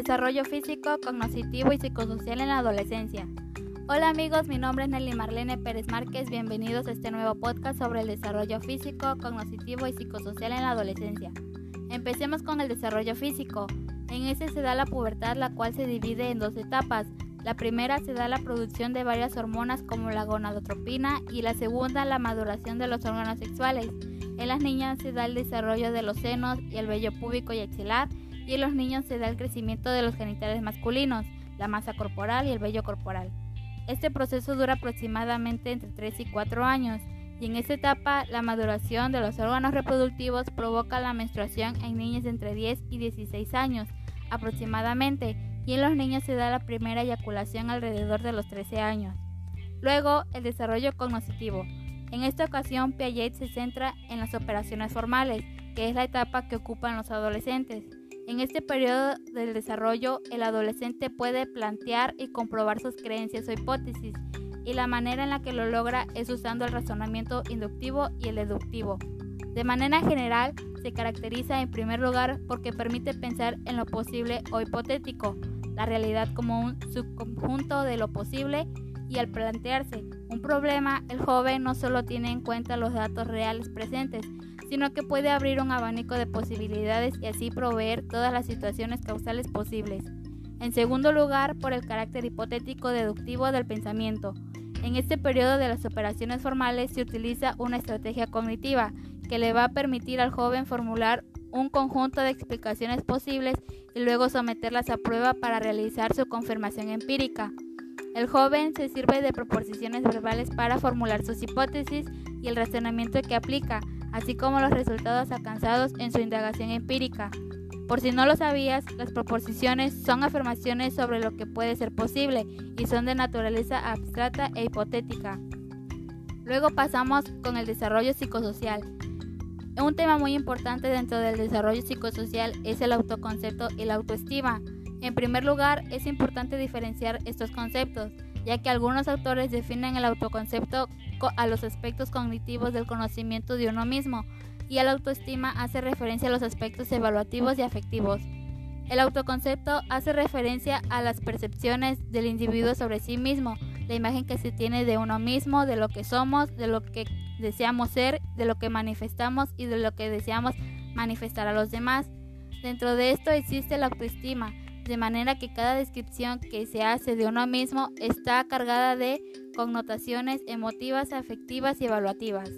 Desarrollo físico, cognitivo y psicosocial en la adolescencia. Hola amigos, mi nombre es Nelly Marlene Pérez Márquez. Bienvenidos a este nuevo podcast sobre el desarrollo físico, cognitivo y psicosocial en la adolescencia. Empecemos con el desarrollo físico. En este se da la pubertad, la cual se divide en dos etapas. La primera se da la producción de varias hormonas como la gonadotropina y la segunda la maduración de los órganos sexuales. En las niñas se da el desarrollo de los senos y el vello púbico y axilar y en los niños se da el crecimiento de los genitales masculinos, la masa corporal y el vello corporal. Este proceso dura aproximadamente entre 3 y 4 años y en esta etapa la maduración de los órganos reproductivos provoca la menstruación en niños entre 10 y 16 años aproximadamente y en los niños se da la primera eyaculación alrededor de los 13 años. Luego, el desarrollo cognitivo. En esta ocasión, Piaget se centra en las operaciones formales, que es la etapa que ocupan los adolescentes. En este periodo del desarrollo, el adolescente puede plantear y comprobar sus creencias o hipótesis, y la manera en la que lo logra es usando el razonamiento inductivo y el deductivo. De manera general, se caracteriza en primer lugar porque permite pensar en lo posible o hipotético, la realidad como un subconjunto de lo posible y al plantearse un problema, el joven no solo tiene en cuenta los datos reales presentes, sino que puede abrir un abanico de posibilidades y así proveer todas las situaciones causales posibles. En segundo lugar, por el carácter hipotético deductivo del pensamiento. En este periodo de las operaciones formales se utiliza una estrategia cognitiva que le va a permitir al joven formular un conjunto de explicaciones posibles y luego someterlas a prueba para realizar su confirmación empírica. El joven se sirve de proposiciones verbales para formular sus hipótesis y el razonamiento que aplica, así como los resultados alcanzados en su indagación empírica. Por si no lo sabías, las proposiciones son afirmaciones sobre lo que puede ser posible y son de naturaleza abstracta e hipotética. Luego pasamos con el desarrollo psicosocial. Un tema muy importante dentro del desarrollo psicosocial es el autoconcepto y la autoestima. En primer lugar, es importante diferenciar estos conceptos, ya que algunos autores definen el autoconcepto a los aspectos cognitivos del conocimiento de uno mismo y la autoestima hace referencia a los aspectos evaluativos y afectivos. El autoconcepto hace referencia a las percepciones del individuo sobre sí mismo, la imagen que se tiene de uno mismo, de lo que somos, de lo que deseamos ser, de lo que manifestamos y de lo que deseamos manifestar a los demás. Dentro de esto existe la autoestima, de manera que cada descripción que se hace de uno mismo está cargada de connotaciones emotivas, afectivas y evaluativas.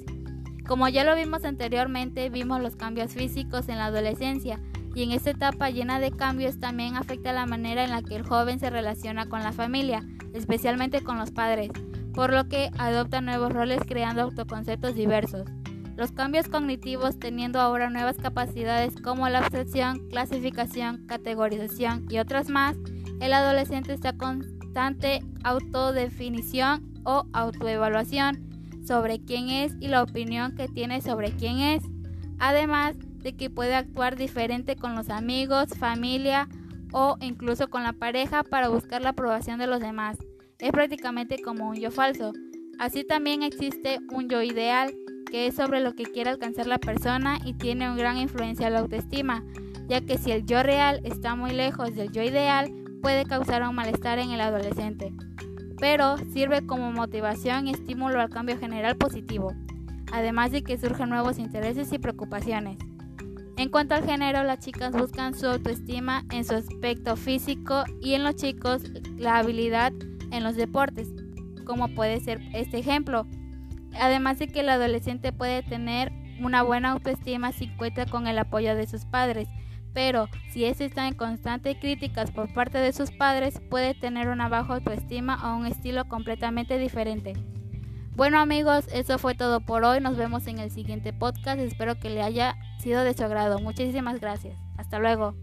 Como ya lo vimos anteriormente, vimos los cambios físicos en la adolescencia y en esta etapa llena de cambios también afecta la manera en la que el joven se relaciona con la familia, especialmente con los padres, por lo que adopta nuevos roles creando autoconceptos diversos. Los cambios cognitivos teniendo ahora nuevas capacidades como la abstracción, clasificación, categorización y otras más, el adolescente está constante autodefinición o autoevaluación sobre quién es y la opinión que tiene sobre quién es, además de que puede actuar diferente con los amigos, familia o incluso con la pareja para buscar la aprobación de los demás. Es prácticamente como un yo falso. Así también existe un yo ideal que es sobre lo que quiere alcanzar la persona y tiene una gran influencia en la autoestima, ya que si el yo real está muy lejos del yo ideal, puede causar un malestar en el adolescente, pero sirve como motivación y estímulo al cambio general positivo, además de que surgen nuevos intereses y preocupaciones. En cuanto al género, las chicas buscan su autoestima en su aspecto físico y en los chicos la habilidad en los deportes, como puede ser este ejemplo. Además de que el adolescente puede tener una buena autoestima si cuenta con el apoyo de sus padres, pero si éste está en constante críticas por parte de sus padres, puede tener una baja autoestima o un estilo completamente diferente. Bueno amigos, eso fue todo por hoy. Nos vemos en el siguiente podcast. Espero que le haya sido de su agrado. Muchísimas gracias. Hasta luego.